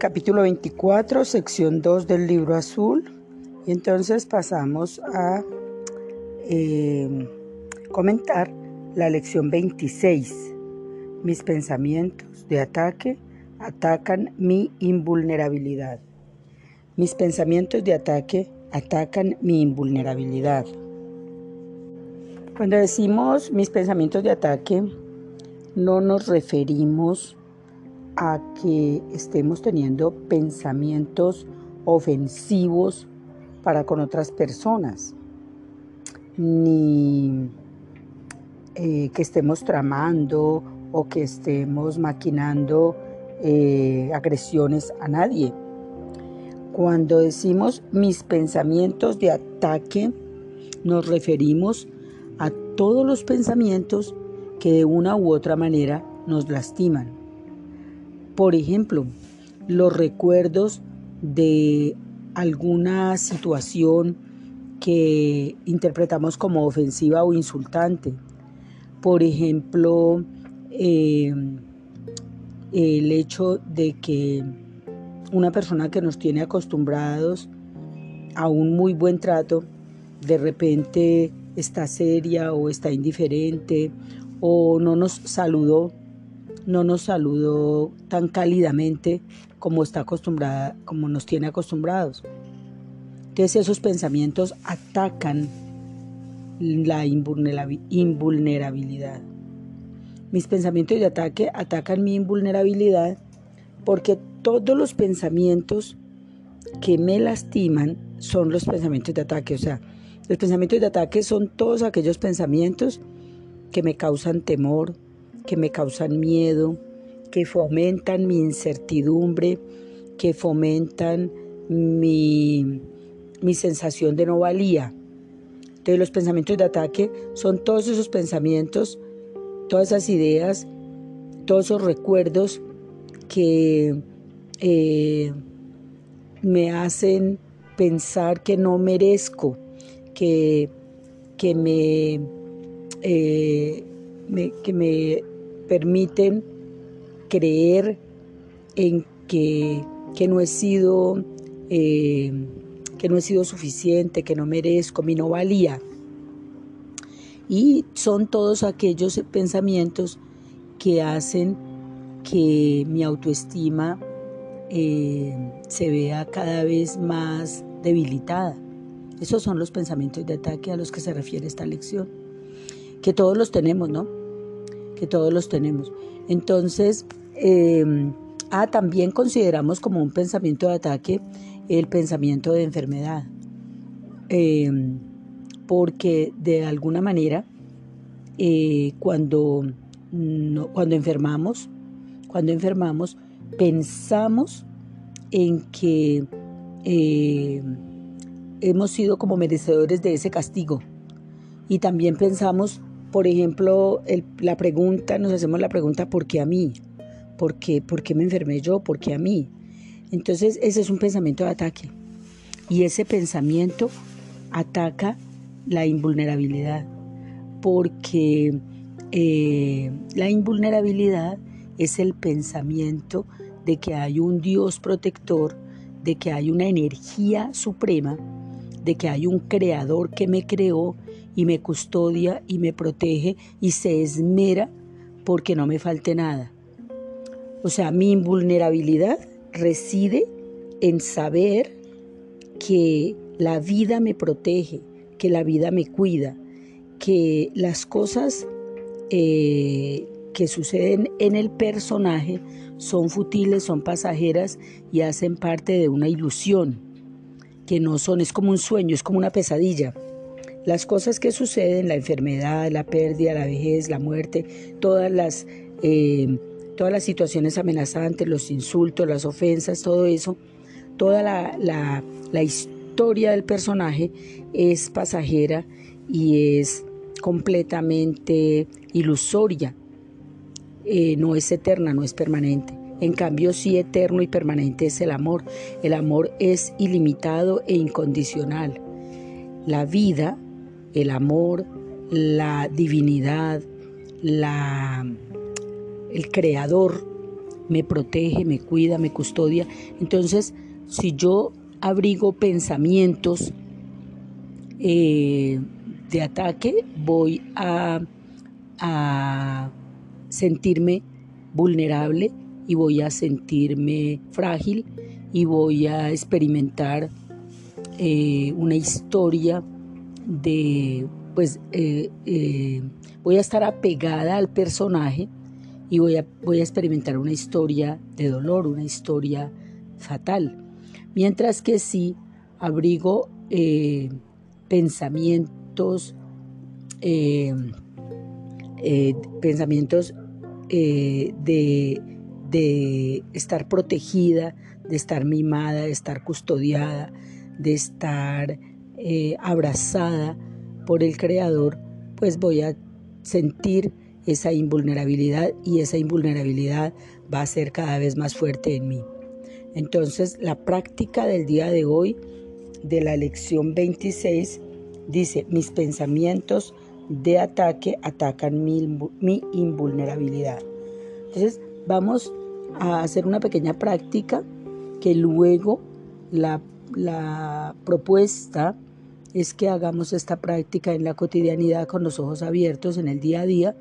capítulo 24, sección 2 del libro azul, y entonces pasamos a eh, comentar la lección 26. Mis pensamientos de ataque atacan mi invulnerabilidad. Mis pensamientos de ataque atacan mi invulnerabilidad. Cuando decimos mis pensamientos de ataque, no nos referimos a que estemos teniendo pensamientos ofensivos para con otras personas, ni eh, que estemos tramando o que estemos maquinando eh, agresiones a nadie. Cuando decimos mis pensamientos de ataque, nos referimos a todos los pensamientos que de una u otra manera nos lastiman. Por ejemplo, los recuerdos de alguna situación que interpretamos como ofensiva o insultante. Por ejemplo, eh, el hecho de que una persona que nos tiene acostumbrados a un muy buen trato, de repente está seria o está indiferente o no nos saludó no nos saludó tan cálidamente como está acostumbrada, como nos tiene acostumbrados. Entonces esos pensamientos atacan la invulnerabilidad. Mis pensamientos de ataque atacan mi invulnerabilidad porque todos los pensamientos que me lastiman son los pensamientos de ataque. O sea, los pensamientos de ataque son todos aquellos pensamientos que me causan temor, que me causan miedo, que fomentan mi incertidumbre, que fomentan mi, sensación de no valía. Entonces los pensamientos de ataque son todos esos pensamientos, todas esas ideas, todos esos recuerdos que eh, me hacen pensar que no merezco, que, que me, eh, que me permiten creer en que, no he sido eh, que no he sido suficiente, que no merezco, mi no valía. Y son todos aquellos pensamientos que hacen que mi autoestima eh, se vea cada vez más debilitada. Esos son los pensamientos de ataque a los que se refiere esta lección, que todos los tenemos, ¿no? Que todos los tenemos. Entonces, eh, ah, también consideramos como un pensamiento de ataque el pensamiento de enfermedad, eh, porque de alguna manera, eh, cuando, cuando enfermamos, cuando enfermamos, pensamos en que hemos sido como merecedores de ese castigo y también pensamos por ejemplo, la pregunta, nos hacemos la pregunta, ¿por qué a mí? ¿Por qué, ¿Por qué me enfermé yo? ¿Por qué a mí? Entonces, ese es un pensamiento de ataque. Y ese pensamiento ataca la invulnerabilidad, porque eh, la invulnerabilidad es el pensamiento de que hay un Dios protector, de que hay una energía suprema, de que hay un creador que me creó y me custodia y me protege y se esmera porque no me falte nada. O sea, mi invulnerabilidad reside en saber que la vida me protege, que la vida me cuida, que las cosas eh, que suceden en el personaje son futiles, son pasajeras y hacen parte de una ilusión, que no son, es como un sueño, es como una pesadilla. Las cosas que suceden, la enfermedad, la pérdida, la vejez, la muerte, todas las, eh, todas las situaciones amenazantes, los insultos, las ofensas, todo eso, toda la, historia del personaje es pasajera y es completamente ilusoria. Eh, no es eterna, no es permanente. En cambio, sí eterno y permanente es el amor. El amor es ilimitado e incondicional. La vida el amor, la divinidad, la, el creador me protege, me cuida, me custodia. Entonces, si yo abrigo pensamientos eh, de ataque, voy a, sentirme vulnerable y voy a sentirme frágil y voy a experimentar eh, una historia de, pues, eh, eh, voy a estar apegada al personaje y voy a, voy a experimentar una historia de dolor, una historia fatal. Mientras que si abrigo pensamientos, pensamientos de, de estar protegida, de estar mimada, de estar custodiada, de estar eh, abrazada por el Creador, pues voy a sentir esa invulnerabilidad y esa invulnerabilidad va a ser cada vez más fuerte en mí. Entonces, la práctica del día de hoy, de la lección 26, dice, mis pensamientos de ataque atacan mi, mi invulnerabilidad. Entonces, vamos a hacer una pequeña práctica que luego la, propuesta es que hagamos esta práctica en la cotidianidad con los ojos abiertos en el día a día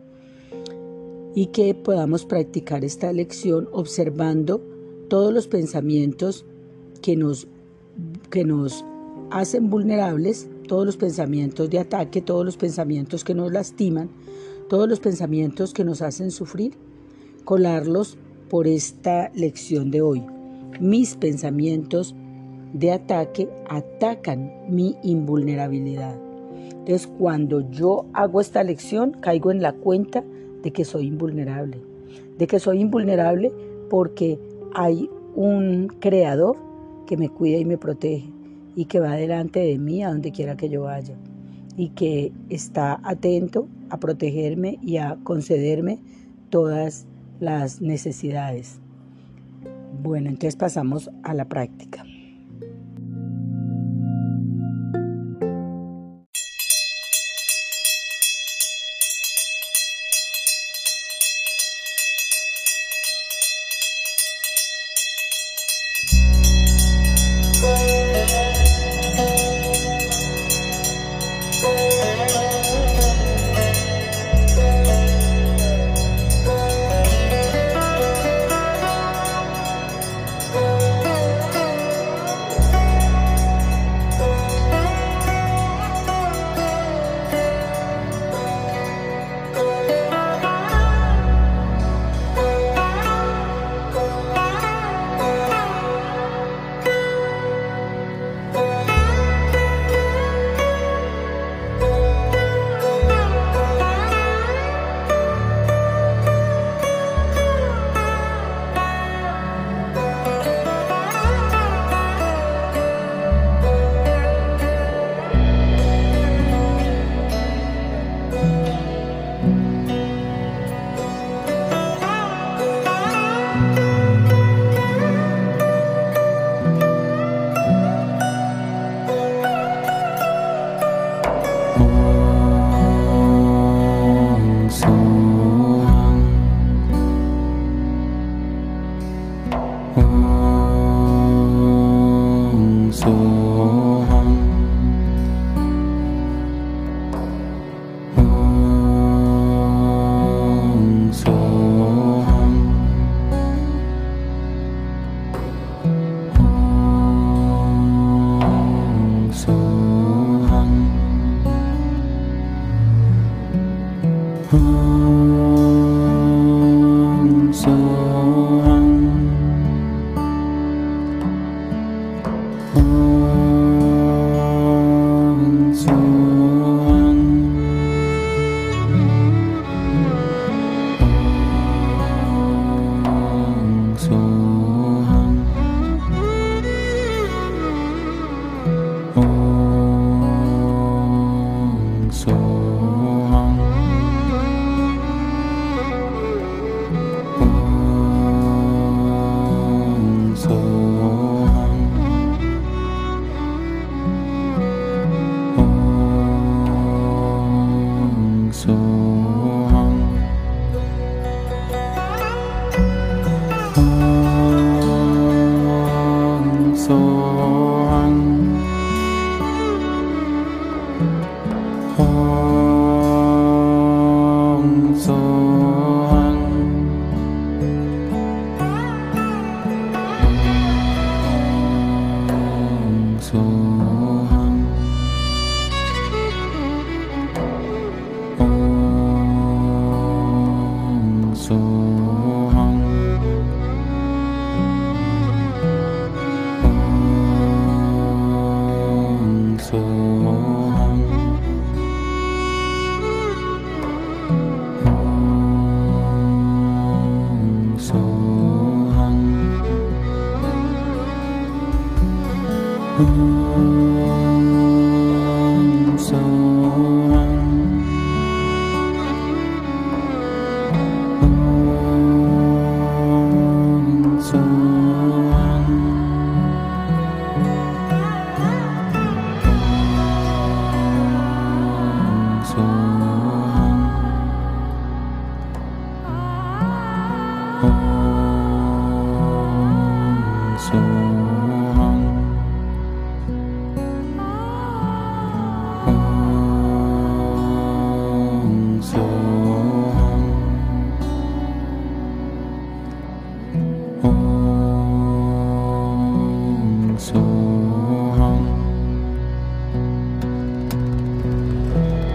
y que podamos practicar esta lección observando todos los pensamientos que nos, que nos hacen vulnerables, todos los pensamientos de ataque, todos los pensamientos que nos lastiman, todos los pensamientos que nos hacen sufrir, colarlos por esta lección de hoy. Mis pensamientos de ataque atacan mi invulnerabilidad. Entonces, cuando yo hago esta lección, caigo en la cuenta de que soy invulnerable. De que soy invulnerable porque hay un creador que me cuida y me protege y que va delante de mí a donde quiera que yo vaya y que está atento a protegerme y a concederme todas las necesidades. Bueno, entonces pasamos a la práctica.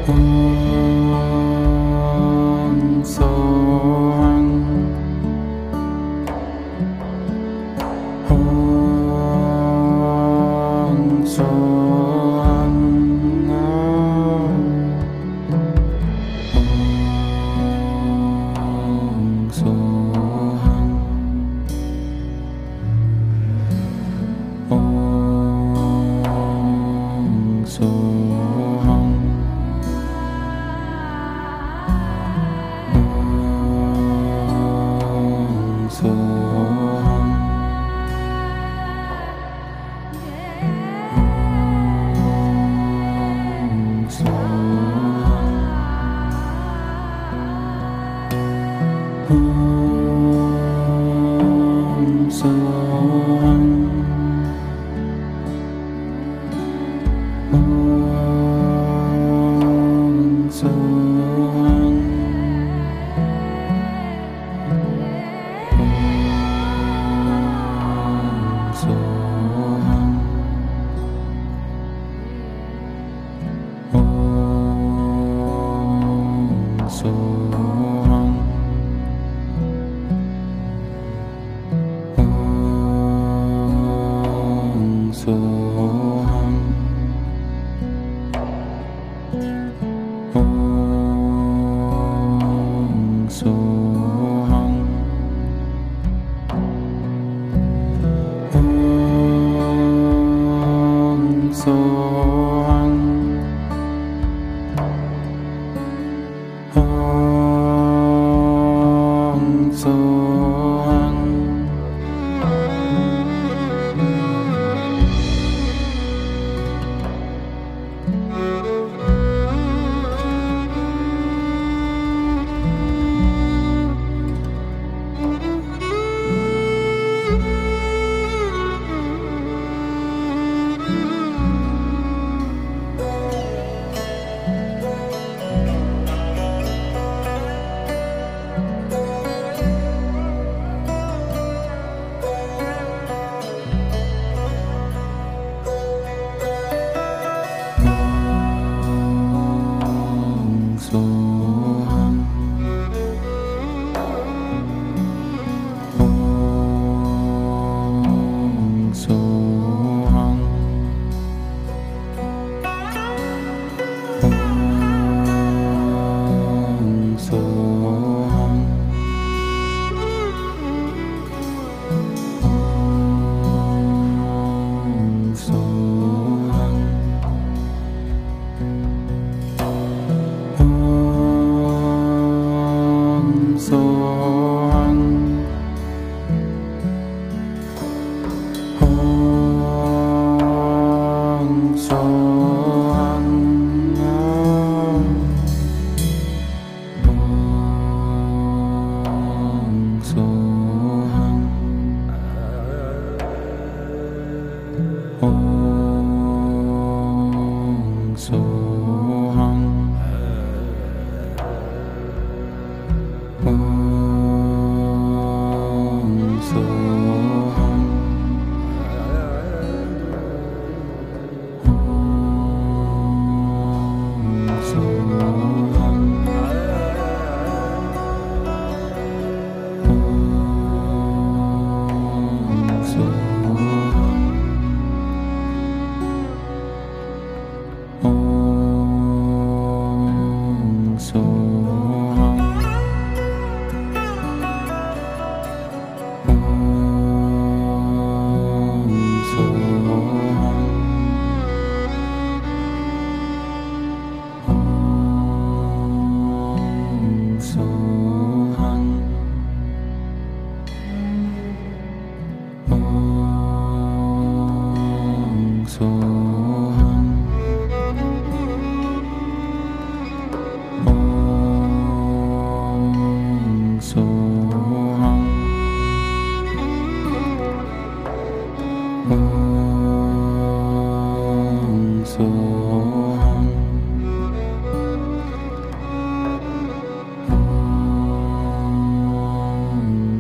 Oh.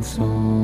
走。